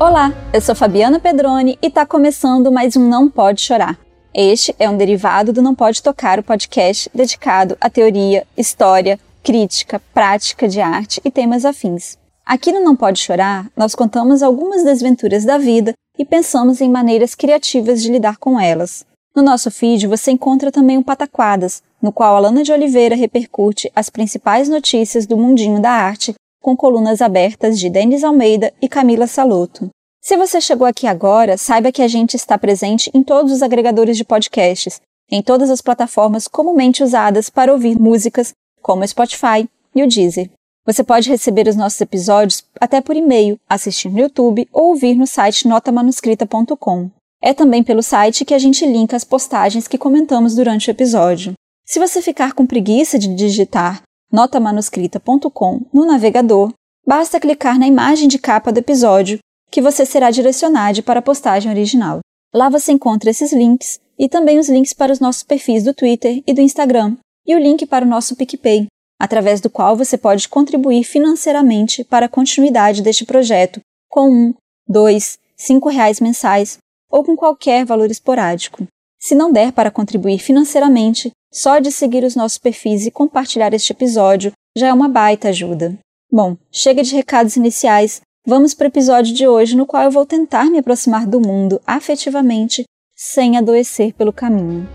Olá, eu sou Fabiana Pedroni e está começando mais um Não Pode Chorar. Este é um derivado do Não Pode Tocar, o podcast dedicado à teoria, história, crítica, prática de arte e temas afins. Aqui no Não Pode Chorar, nós contamos algumas desventuras da vida e pensamos em maneiras criativas de lidar com elas. No nosso feed você encontra também o Pataquadas, no qual Alana de Oliveira repercute as principais notícias do mundinho da arte com colunas abertas de Denis Almeida e Camila Saloto. Se você chegou aqui agora, saiba que a gente está presente em todos os agregadores de podcasts, em todas as plataformas comumente usadas para ouvir músicas, como o Spotify e o Deezer. Você pode receber os nossos episódios até por e-mail, assistir no YouTube ou ouvir no site notamanuscrita.com. É também pelo site que a gente linka as postagens que comentamos durante o episódio. Se você ficar com preguiça de digitar notamanuscrita.com no navegador, basta clicar na imagem de capa do episódio que você será direcionado para a postagem original. Lá você encontra esses links e também os links para os nossos perfis do Twitter e do Instagram e o link para o nosso PicPay, através do qual você pode contribuir financeiramente para a continuidade deste projeto com um, dois, cinco reais mensais ou com qualquer valor esporádico. Se não der para contribuir financeiramente, só de seguir os nossos perfis e compartilhar este episódio já é uma baita ajuda. Bom, chega de recados iniciais, vamos para o episódio de hoje no qual eu vou tentar me aproximar do mundo afetivamente sem adoecer pelo caminho.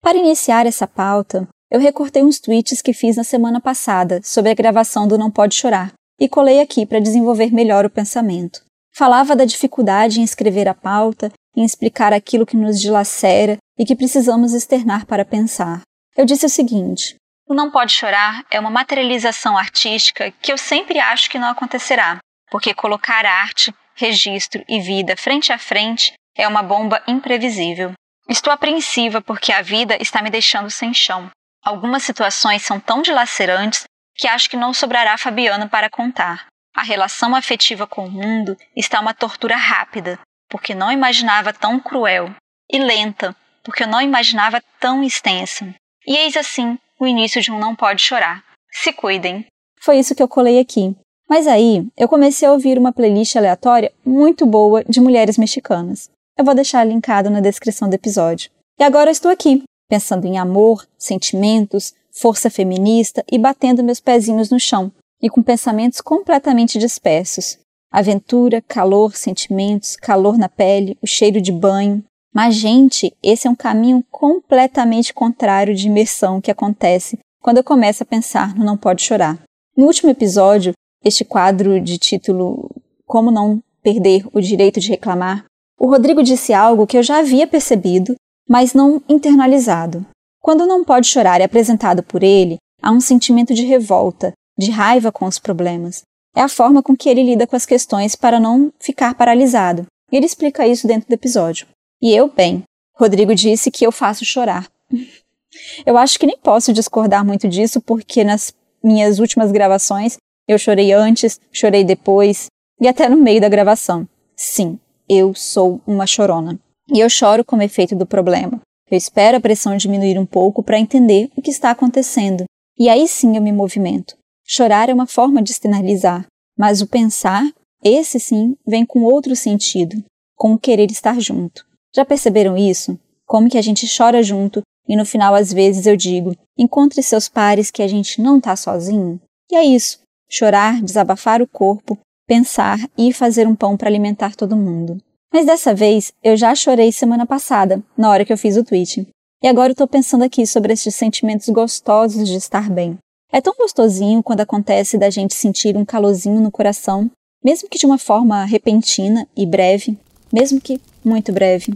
Para iniciar essa pauta, eu recortei uns tweets que fiz na semana passada sobre a gravação do Não Pode Chorar e colei aqui para desenvolver melhor o pensamento. Falava da dificuldade em escrever a pauta, em explicar aquilo que nos dilacera e que precisamos externar para pensar. Eu disse o seguinte: o Não Pode Chorar é uma materialização artística que eu sempre acho que não acontecerá, porque colocar arte, registro e vida frente a frente é uma bomba imprevisível. Estou apreensiva porque a vida está me deixando sem chão. Algumas situações são tão dilacerantes que acho que não sobrará Fabiana para contar. A relação afetiva com o mundo está uma tortura rápida, porque não imaginava tão cruel, e lenta, porque não imaginava tão extensa. E eis assim o início de um Não Pode Chorar. Se cuidem. Foi isso que eu colei aqui. Mas aí eu comecei a ouvir uma playlist aleatória muito boa de mulheres mexicanas. Eu vou deixar linkado na descrição do episódio. E agora estou aqui, pensando em amor, sentimentos, força feminista e batendo meus pezinhos no chão, e com pensamentos completamente dispersos. Aventura, calor, sentimentos, calor na pele, o cheiro de banho. Mas, gente, esse é um caminho completamente contrário de imersão que acontece quando eu começo a pensar no Não Pode Chorar. No último episódio, este quadro de título Como Não Perder o Direito de Reclamar, o Rodrigo disse algo que eu já havia percebido, mas não internalizado. Quando Não Pode Chorar é apresentado por ele, há um sentimento de revolta, de raiva com os problemas. É a forma com que ele lida com as questões para não ficar paralisado. E ele explica isso dentro do episódio. E eu, bem, Rodrigo disse que eu faço chorar. eu acho que nem posso discordar muito disso, porque nas minhas últimas gravações eu chorei antes, chorei depois e até no meio da gravação. Sim, eu sou uma chorona. E eu choro como efeito do problema. Eu espero a pressão diminuir um pouco para entender o que está acontecendo. E aí sim eu me movimento. Chorar é uma forma de sinalizar, mas o pensar, esse sim, vem com outro sentido, com o querer estar junto. Já perceberam isso? Como que a gente chora junto e no final às vezes eu digo: encontre seus pares que a gente não está sozinho? E é isso. Chorar, desabafar o corpo, pensar e fazer um pão para alimentar todo mundo. Mas dessa vez eu já chorei semana passada, na hora que eu fiz o tweet. E agora eu estou pensando aqui sobre esses sentimentos gostosos de estar bem. É tão gostosinho quando acontece da gente sentir um calorzinho no coração, mesmo que de uma forma repentina e breve, mesmo que muito breve.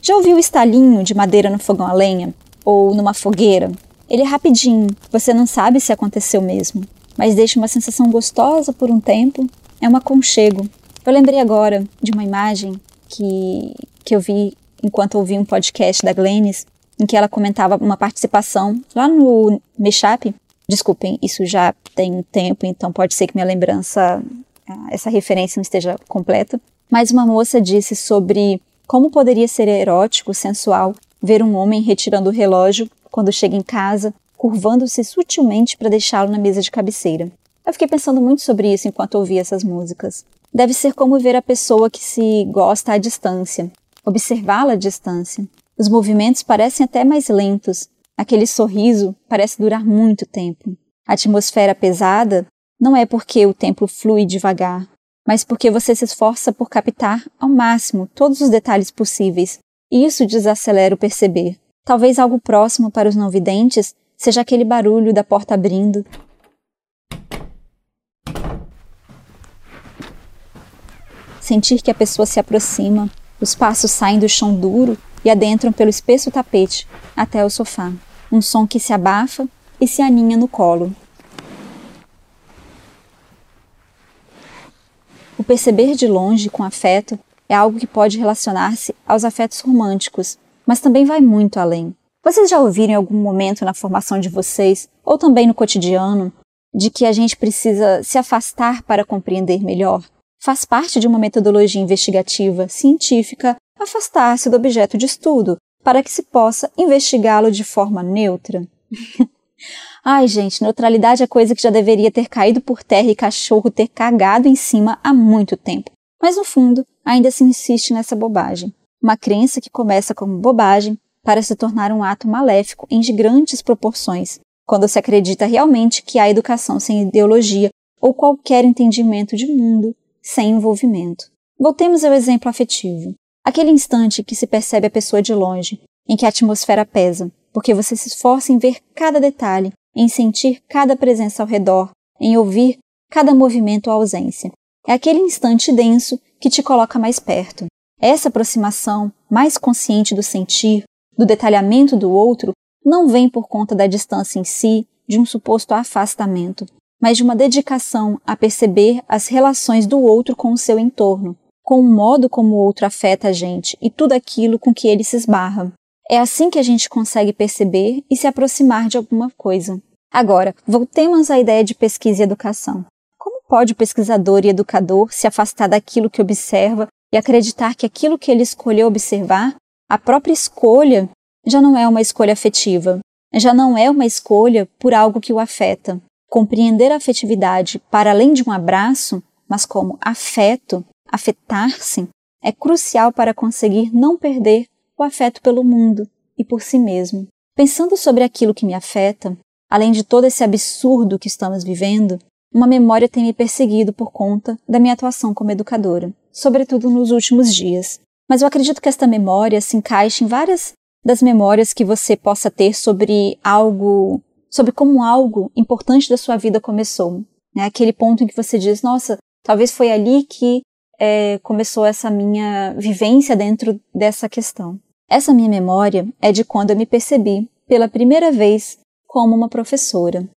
Já ouviu o estalinho de madeira no fogão a lenha? Ou numa fogueira? Ele é rapidinho, você não sabe se aconteceu mesmo, mas deixa uma sensação gostosa por um tempo. É um aconchego. Eu lembrei agora de uma imagem que, que eu vi enquanto ouvi um podcast da Glennis, em que ela comentava uma participação lá no Meshap. Desculpem, isso já tem tempo, então pode ser que minha lembrança, ah, essa referência não esteja completa. Mas uma moça disse sobre como poderia ser erótico, sensual, ver um homem retirando o relógio quando chega em casa, curvando-se sutilmente para deixá-lo na mesa de cabeceira. Eu fiquei pensando muito sobre isso enquanto ouvia essas músicas. Deve ser como ver a pessoa que se gosta à distância, observá-la à distância. Os movimentos parecem até mais lentos, aquele sorriso parece durar muito tempo. A atmosfera pesada não é porque o tempo flui devagar, mas porque você se esforça por captar ao máximo todos os detalhes possíveis, e isso desacelera o perceber. Talvez algo próximo para os não videntes seja aquele barulho da porta abrindo. Sentir que a pessoa se aproxima, os passos saem do chão duro e adentram pelo espesso tapete até o sofá. Um som que se abafa e se aninha no colo. O perceber de longe com afeto é algo que pode relacionar-se aos afetos românticos, mas também vai muito além. Vocês já ouviram em algum momento na formação de vocês, ou também no cotidiano, de que a gente precisa se afastar para compreender melhor? Faz parte de uma metodologia investigativa científica afastar-se do objeto de estudo para que se possa investigá-lo de forma neutra. Ai, gente, neutralidade é coisa que já deveria ter caído por terra e cachorro ter cagado em cima há muito tempo. Mas no fundo, ainda se insiste nessa bobagem. Uma crença que começa como bobagem para se tornar um ato maléfico em grandes proporções, quando se acredita realmente que há educação sem ideologia ou qualquer entendimento de mundo sem envolvimento. Voltemos ao exemplo afetivo. Aquele instante que se percebe a pessoa de longe, em que a atmosfera pesa, porque você se esforça em ver cada detalhe em sentir cada presença ao redor, em ouvir cada movimento ou ausência. É aquele instante denso que te coloca mais perto. Essa aproximação, mais consciente do sentir, do detalhamento do outro, não vem por conta da distância em si, de um suposto afastamento, mas de uma dedicação a perceber as relações do outro com o seu entorno, com o modo como o outro afeta a gente e tudo aquilo com que ele se esbarra. É assim que a gente consegue perceber e se aproximar de alguma coisa. Agora, voltemos à ideia de pesquisa e educação. Como pode o pesquisador e educador se afastar daquilo que observa e acreditar que aquilo que ele escolheu observar, a própria escolha, já não é uma escolha afetiva, já não é uma escolha por algo que o afeta? Compreender a afetividade para além de um abraço, mas como afeto, afetar-se, é crucial para conseguir não perder o afeto pelo mundo e por si mesmo. Pensando sobre aquilo que me afeta, além de todo esse absurdo que estamos vivendo, uma memória tem me perseguido por conta da minha atuação como educadora, sobretudo nos últimos dias. Mas eu acredito que esta memória se encaixe em várias das memórias que você possa ter sobre algo, sobre como algo importante da sua vida começou. Né? Aquele ponto em que você diz, nossa, talvez foi ali que é, começou essa minha vivência dentro dessa questão. Essa minha memória é de quando eu me percebi pela primeira vez como uma professora.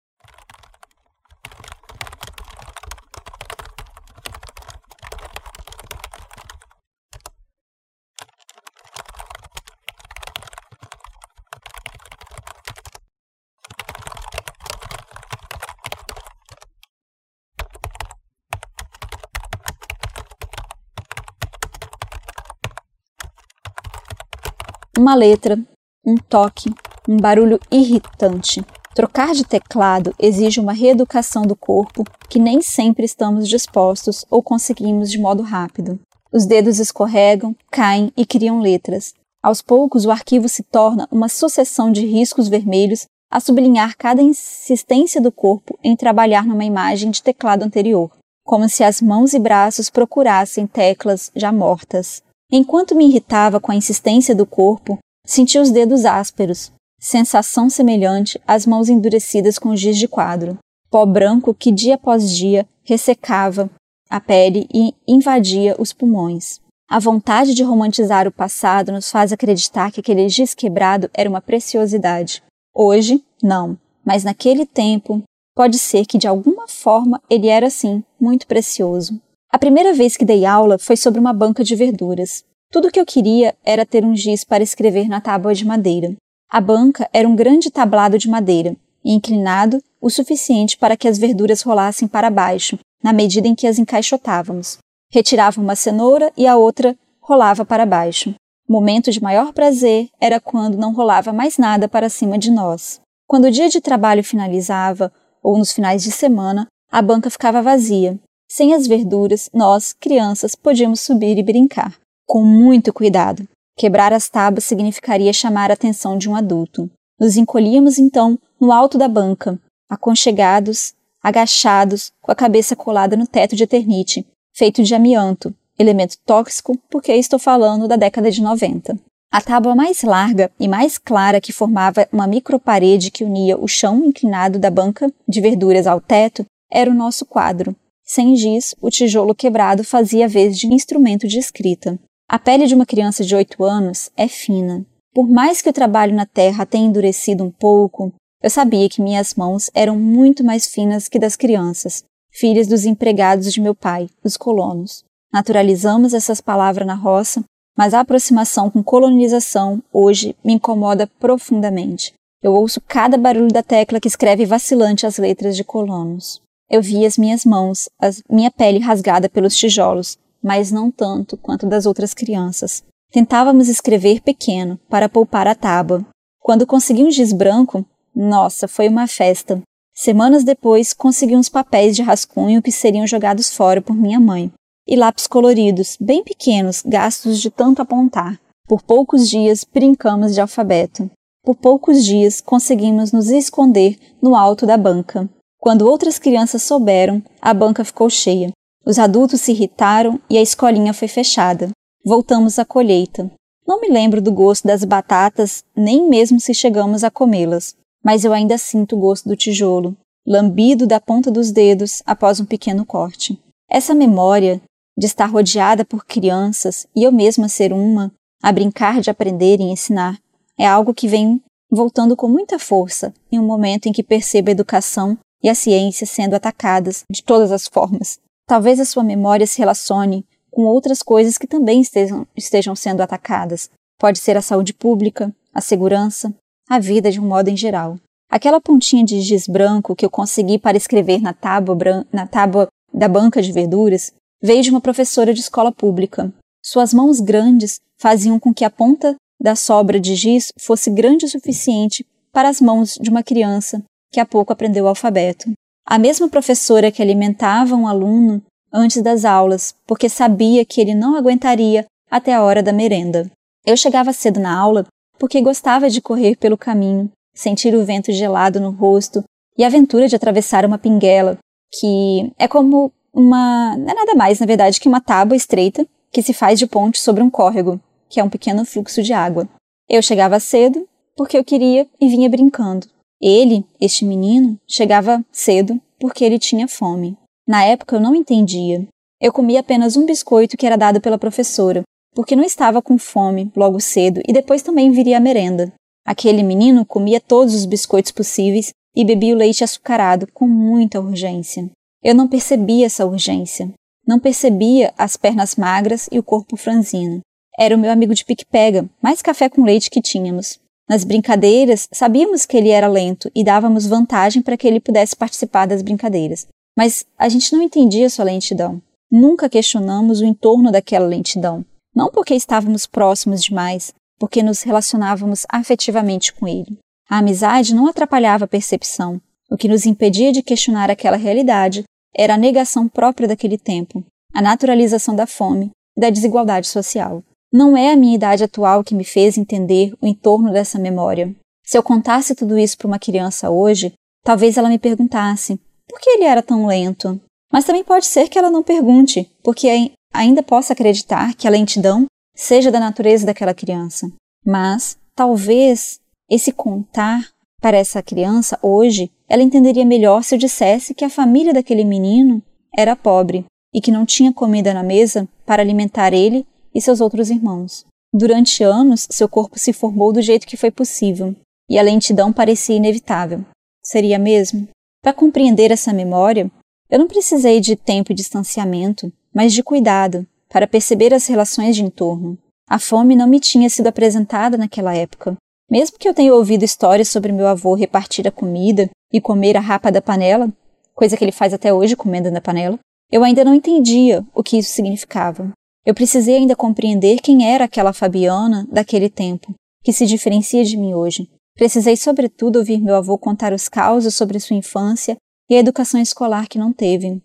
Uma letra, um toque, um barulho irritante. Trocar de teclado exige uma reeducação do corpo que nem sempre estamos dispostos ou conseguimos de modo rápido. Os dedos escorregam, caem e criam letras. Aos poucos, o arquivo se torna uma sucessão de riscos vermelhos a sublinhar cada insistência do corpo em trabalhar numa imagem de teclado anterior. como se as mãos e braços procurassem teclas já mortas. Enquanto me irritava com a insistência do corpo, senti os dedos ásperos, sensação semelhante às mãos endurecidas com giz de quadro. Pó branco que dia após dia ressecava a pele e invadia os pulmões. A vontade de romantizar o passado nos faz acreditar que aquele giz quebrado era uma preciosidade. Hoje, não, mas naquele tempo, pode ser que de alguma forma ele era sim muito precioso. A primeira vez que dei aula foi sobre uma banca de verduras. Tudo o que eu queria era ter um giz para escrever na tábua de madeira. A banca era um grande tablado de madeira, inclinado o suficiente para que as verduras rolassem para baixo, na medida em que as encaixotávamos. Retirava uma cenoura e a outra rolava para baixo. O momento de maior prazer era quando não rolava mais nada para cima de nós. Quando o dia de trabalho finalizava, ou nos finais de semana, a banca ficava vazia. Sem as verduras, nós, crianças, podíamos subir e brincar. Com muito cuidado. Quebrar as tábuas significaria chamar a atenção de um adulto. Nos encolhíamos então no alto da banca, aconchegados, agachados, com a cabeça colada no teto de eternite, feito de amianto, elemento tóxico porque estou falando da década de 90. A tábua mais larga e mais clara que formava uma microparede que unia o chão inclinado da banca de verduras ao teto era o nosso quadro. Sem giz, o tijolo quebrado fazia vez de instrumento de escrita. A pele de uma criança de 8 anos é fina. Por mais que o trabalho na terra tenha endurecido um pouco, eu sabia que minhas mãos eram muito mais finas que das crianças, filhas dos empregados de meu pai, os colonos. Naturalizamos essas palavras na roça, mas a aproximação com colonização hoje me incomoda profundamente. Eu ouço cada barulho da tecla que escreve vacilante as letras de colonos. Eu vi as minhas mãos, a minha pele rasgada pelos tijolos, mas não tanto quanto das outras crianças. Tentávamos escrever pequeno, para poupar a tábua. Quando consegui um giz branco, nossa, foi uma festa. Semanas depois, consegui uns papéis de rascunho que seriam jogados fora por minha mãe. E lápis coloridos, bem pequenos, gastos de tanto apontar. Por poucos dias, brincamos de alfabeto. Por poucos dias, conseguimos nos esconder no alto da banca. Quando outras crianças souberam, a banca ficou cheia. Os adultos se irritaram e a escolinha foi fechada. Voltamos à colheita. Não me lembro do gosto das batatas, nem mesmo se chegamos a comê-las mas eu ainda sinto o gosto do tijolo, lambido da ponta dos dedos após um pequeno corte. Essa memória de estar rodeada por crianças e eu mesma ser uma, a brincar de aprender e ensinar, é algo que vem voltando com muita força em um momento em que percebo a educação e a ciência sendo atacadas de todas as formas. Talvez a sua memória se relacione com outras coisas que também estejam, estejam sendo atacadas. Pode ser a saúde pública, a segurança, a vida de um modo em geral. Aquela pontinha de giz branco que eu consegui para escrever na tábua, na tábua da banca de verduras veio de uma professora de escola pública. Suas mãos grandes faziam com que a ponta da sobra de giz fosse grande o suficiente para as mãos de uma criança que há pouco aprendeu o alfabeto. A mesma professora que alimentava um aluno antes das aulas, porque sabia que ele não aguentaria até a hora da merenda. Eu chegava cedo na aula porque gostava de correr pelo caminho, sentir o vento gelado no rosto e a aventura de atravessar uma pinguela, que é como uma. não é nada mais, na verdade, que uma tábua estreita que se faz de ponte sobre um córrego, que é um pequeno fluxo de água. Eu chegava cedo porque eu queria e vinha brincando. Ele, este menino, chegava cedo porque ele tinha fome. Na época eu não entendia. Eu comia apenas um biscoito que era dado pela professora, porque não estava com fome logo cedo e depois também viria a merenda. Aquele menino comia todos os biscoitos possíveis e bebia o leite açucarado com muita urgência. Eu não percebia essa urgência. Não percebia as pernas magras e o corpo franzino. Era o meu amigo de pique-pega, mais café com leite que tínhamos. Nas brincadeiras, sabíamos que ele era lento e dávamos vantagem para que ele pudesse participar das brincadeiras. Mas a gente não entendia sua lentidão. Nunca questionamos o entorno daquela lentidão. Não porque estávamos próximos demais, porque nos relacionávamos afetivamente com ele. A amizade não atrapalhava a percepção. O que nos impedia de questionar aquela realidade era a negação própria daquele tempo, a naturalização da fome e da desigualdade social. Não é a minha idade atual que me fez entender o entorno dessa memória. Se eu contasse tudo isso para uma criança hoje, talvez ela me perguntasse por que ele era tão lento. Mas também pode ser que ela não pergunte, porque ainda possa acreditar que a lentidão seja da natureza daquela criança. Mas talvez esse contar para essa criança hoje, ela entenderia melhor se eu dissesse que a família daquele menino era pobre e que não tinha comida na mesa para alimentar ele e seus outros irmãos. Durante anos, seu corpo se formou do jeito que foi possível, e a lentidão parecia inevitável. Seria mesmo? Para compreender essa memória, eu não precisei de tempo e distanciamento, mas de cuidado, para perceber as relações de entorno. A fome não me tinha sido apresentada naquela época. Mesmo que eu tenha ouvido histórias sobre meu avô repartir a comida e comer a rapa da panela, coisa que ele faz até hoje comendo na panela, eu ainda não entendia o que isso significava. Eu precisei ainda compreender quem era aquela Fabiana daquele tempo, que se diferencia de mim hoje. Precisei, sobretudo, ouvir meu avô contar os causos sobre sua infância e a educação escolar que não teve.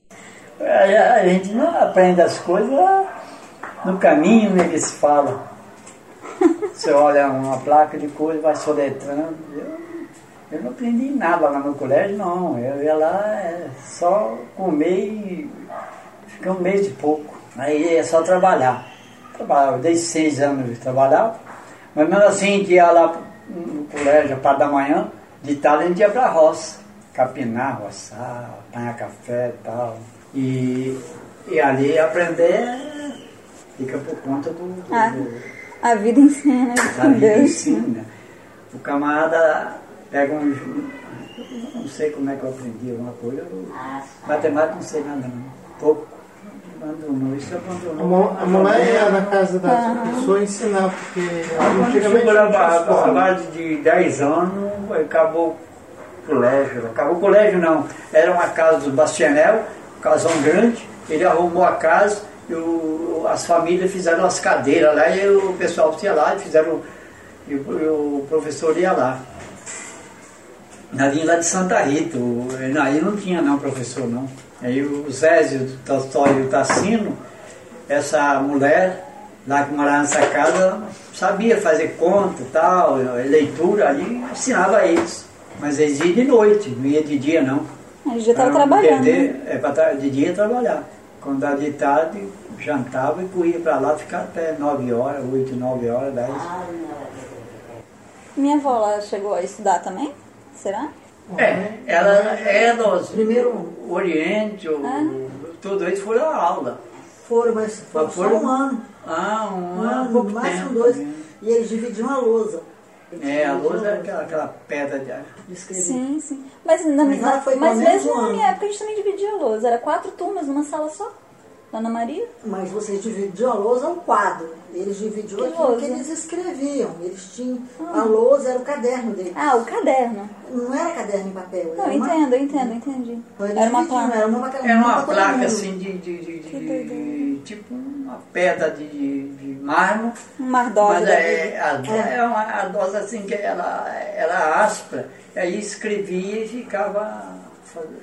A gente não aprende as coisas no caminho né, que se fala. Você olha uma placa de coisa, vai soletrando. Eu, eu não aprendi nada lá no colégio, não. Eu ia lá é só comer e ficar um mês e pouco. Aí é só trabalhar. Trabalhava desde seis anos de trabalhava. Mas mesmo assim, a gente ia lá no colégio, a parte da manhã, de tarde a gente ia para a roça capinar, roçar, apanhar café e tal. E, e ali aprender fica por conta do. do, ah, do a vida ensina, a vida Deus. ensina. O camarada pega um. Não sei como é que eu aprendi alguma coisa. Matemática não sei nada, não. Pouco. Abandonou, isso abandonou. A mulher ia na casa da uhum. pessoa ensinar, porque antigamente. Chegou lá, de 10 anos, acabou colégio. Acabou o colégio não, era uma casa do Bastianel, um casão grande, ele arrumou a casa e o, as famílias fizeram as cadeiras lá e o pessoal ia lá e fizeram e o, e o professor ia lá. Na linha lá de Santa Rita, aí não tinha não professor não. Aí o Zésio do Tolstói e o Tassino, essa mulher lá que morava nessa casa, sabia fazer conta e tal, leitura ali, ensinava eles. Mas eles iam de noite, não ia de dia não. Eles já estavam trabalhando. Perder, né? é, pra, de dia trabalhar. Quando dava de tarde, jantava e corria para lá ficar até 9 horas, 8, 9 horas, 10. Minha avó ela chegou a estudar também? Será? É, ela é dos primeiro o Oriente, o, ah. tudo isso foi a aula. Foram, mas foi só um ano. Ah, um, um ano, pouco máximo dois. E eles dividiam a lousa. É, a lousa era aquela, aquela pedra de, escrever. Sim, sim. Mas, na, mas, na, mas mesmo na minha época a gente também dividia a lousa. Era quatro turmas numa sala só. Ana Maria? Mas vocês dividiam a lousa um quadro. Eles dividiam que aquilo que eles escreviam. Eles tinham. Ah. A lousa era o caderno deles. Ah, o caderno. Não era caderno em papel. Não, entendo, entendo, entendi. Era uma placa. Era uma, era uma placa assim de, de, de, de tipo uma pedra de, de mármore. Um mardose. Mas é, a, é. é uma a dose assim que ela era áspera. E aí escrevia e ficava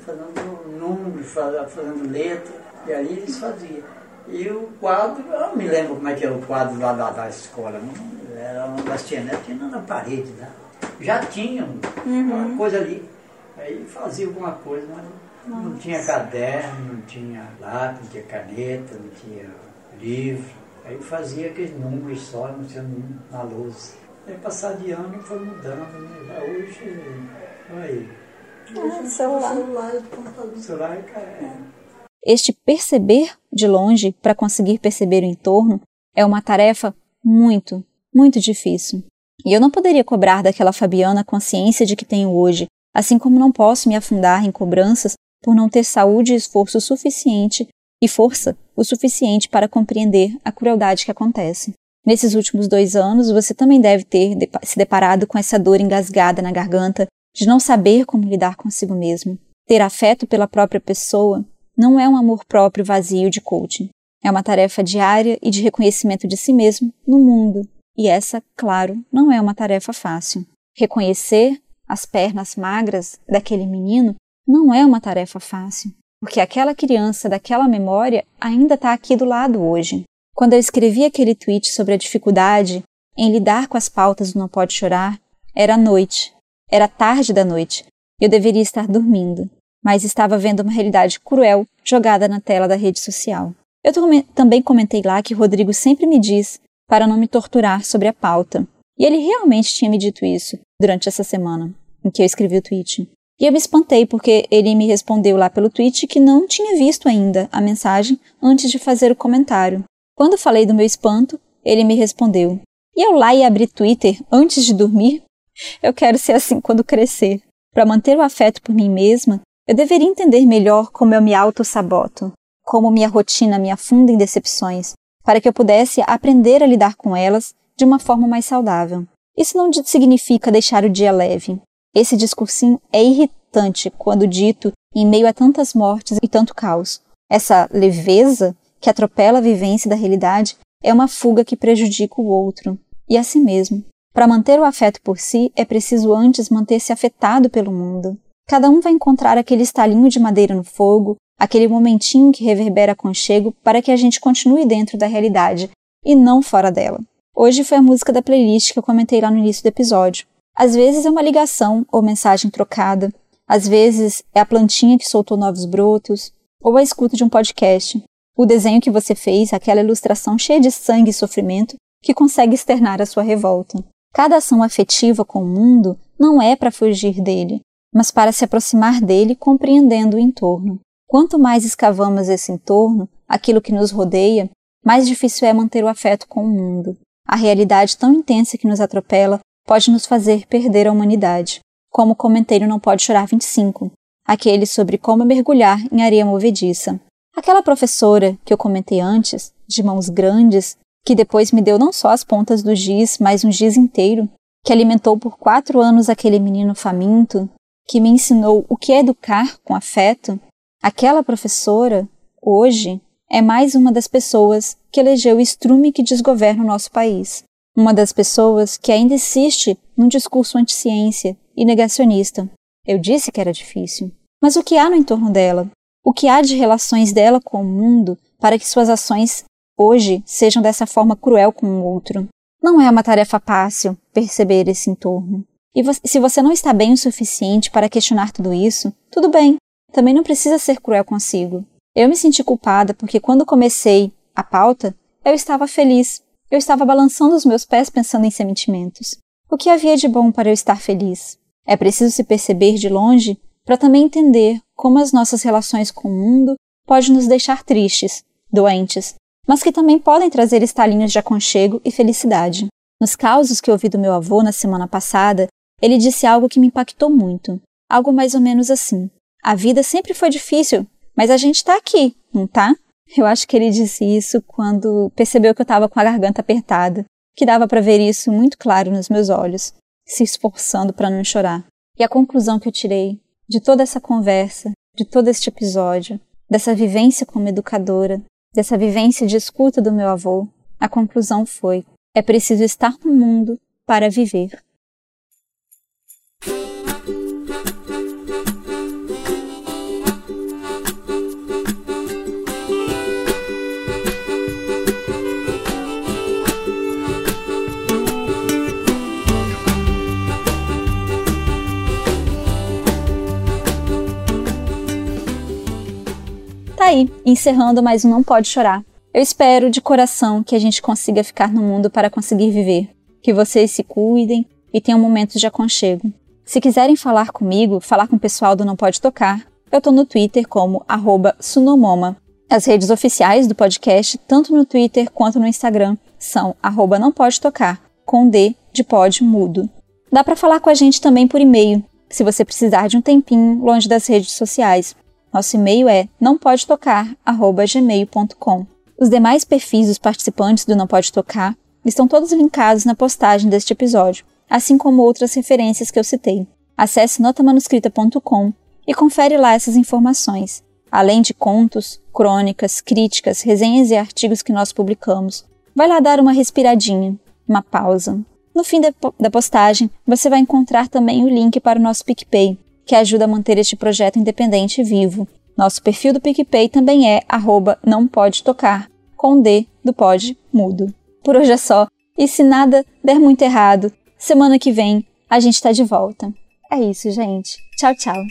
fazendo números, fazendo letra. E aí eles faziam. E o quadro, eu não me lembro como é que era o quadro lá da, da escola. Não, era uma bastianete, tinha na parede lá. Já tinha uhum. uma coisa ali. Aí fazia alguma coisa, mas Nossa. não tinha caderno, não tinha lápis, não tinha caneta, não tinha livro. Aí fazia aqueles números só, não tinha número na lousa. Aí passar de ano foi mudando, né? Hoje, aí. Ah, celular. celular e computador. celular é, é. Este perceber de longe para conseguir perceber o entorno é uma tarefa muito, muito difícil. E eu não poderia cobrar daquela Fabiana a consciência de que tenho hoje, assim como não posso me afundar em cobranças por não ter saúde e esforço suficiente e força o suficiente para compreender a crueldade que acontece. Nesses últimos dois anos, você também deve ter se deparado com essa dor engasgada na garganta de não saber como lidar consigo mesmo. Ter afeto pela própria pessoa não é um amor próprio vazio de coaching. É uma tarefa diária e de reconhecimento de si mesmo no mundo. E essa, claro, não é uma tarefa fácil. Reconhecer as pernas magras daquele menino não é uma tarefa fácil, porque aquela criança daquela memória ainda está aqui do lado hoje. Quando eu escrevi aquele tweet sobre a dificuldade em lidar com as pautas do Não Pode Chorar, era noite, era tarde da noite, eu deveria estar dormindo. Mas estava vendo uma realidade cruel jogada na tela da rede social. Eu também comentei lá que Rodrigo sempre me diz para não me torturar sobre a pauta. E ele realmente tinha me dito isso durante essa semana em que eu escrevi o tweet. E eu me espantei porque ele me respondeu lá pelo tweet que não tinha visto ainda a mensagem antes de fazer o comentário. Quando falei do meu espanto, ele me respondeu: E eu lá e abrir Twitter antes de dormir? Eu quero ser assim quando crescer. Para manter o afeto por mim mesma, eu deveria entender melhor como eu me auto-saboto, como minha rotina me afunda em decepções, para que eu pudesse aprender a lidar com elas de uma forma mais saudável. Isso não significa deixar o dia leve, esse discursinho é irritante quando dito em meio a tantas mortes e tanto caos. Essa leveza que atropela a vivência da realidade é uma fuga que prejudica o outro e a si mesmo. Para manter o afeto por si, é preciso antes manter-se afetado pelo mundo. Cada um vai encontrar aquele estalinho de madeira no fogo, aquele momentinho que reverbera conchego para que a gente continue dentro da realidade e não fora dela. Hoje foi a música da playlist que eu comentei lá no início do episódio. Às vezes é uma ligação ou mensagem trocada, às vezes é a plantinha que soltou novos brotos, ou a escuta de um podcast, o desenho que você fez, aquela ilustração cheia de sangue e sofrimento que consegue externar a sua revolta. Cada ação afetiva com o mundo não é para fugir dele, mas para se aproximar dele compreendendo o entorno. Quanto mais escavamos esse entorno, aquilo que nos rodeia, mais difícil é manter o afeto com o mundo. A realidade tão intensa que nos atropela pode nos fazer perder a humanidade, como comentei no Não Pode Chorar 25, aquele sobre como mergulhar em areia movediça. Aquela professora que eu comentei antes, de mãos grandes, que depois me deu não só as pontas do giz, mas um giz inteiro, que alimentou por quatro anos aquele menino faminto, que me ensinou o que é educar com afeto, aquela professora, hoje, é mais uma das pessoas que elegeu o estrume que desgoverna o nosso país uma das pessoas que ainda insiste num discurso anti-ciência e negacionista. Eu disse que era difícil. Mas o que há no entorno dela? O que há de relações dela com o mundo para que suas ações hoje sejam dessa forma cruel com o outro? Não é uma tarefa fácil perceber esse entorno. E se você não está bem o suficiente para questionar tudo isso, tudo bem. Também não precisa ser cruel consigo. Eu me senti culpada porque quando comecei a pauta, eu estava feliz eu estava balançando os meus pés pensando em sentimentos. O que havia de bom para eu estar feliz? É preciso se perceber de longe para também entender como as nossas relações com o mundo podem nos deixar tristes, doentes, mas que também podem trazer estalinhos de aconchego e felicidade. Nos causos que ouvi do meu avô na semana passada, ele disse algo que me impactou muito. Algo mais ou menos assim: A vida sempre foi difícil, mas a gente está aqui, não tá? Eu acho que ele disse isso quando percebeu que eu estava com a garganta apertada, que dava para ver isso muito claro nos meus olhos, se esforçando para não chorar. E a conclusão que eu tirei de toda essa conversa, de todo este episódio, dessa vivência como educadora, dessa vivência de escuta do meu avô, a conclusão foi: é preciso estar no mundo para viver. Aí, encerrando mais um Não Pode Chorar. Eu espero de coração que a gente consiga ficar no mundo para conseguir viver. Que vocês se cuidem e tenham momentos de aconchego. Se quiserem falar comigo, falar com o pessoal do Não Pode Tocar, eu tô no Twitter como sunomoma. As redes oficiais do podcast, tanto no Twitter quanto no Instagram, são arroba não pode tocar, com D de pod mudo. Dá para falar com a gente também por e-mail, se você precisar de um tempinho longe das redes sociais. Nosso e-mail é nãopodetocar@gmail.com. Os demais perfis dos participantes do Não Pode Tocar estão todos linkados na postagem deste episódio, assim como outras referências que eu citei. Acesse notamanuscrita.com e confere lá essas informações, além de contos, crônicas, críticas, resenhas e artigos que nós publicamos. Vai lá dar uma respiradinha, uma pausa. No fim da postagem, você vai encontrar também o link para o nosso PicPay, que ajuda a manter este projeto independente e vivo. Nosso perfil do PicPay também é arroba não pode tocar, com D do pode mudo. Por hoje é só, e se nada der muito errado, semana que vem a gente está de volta. É isso, gente. Tchau, tchau.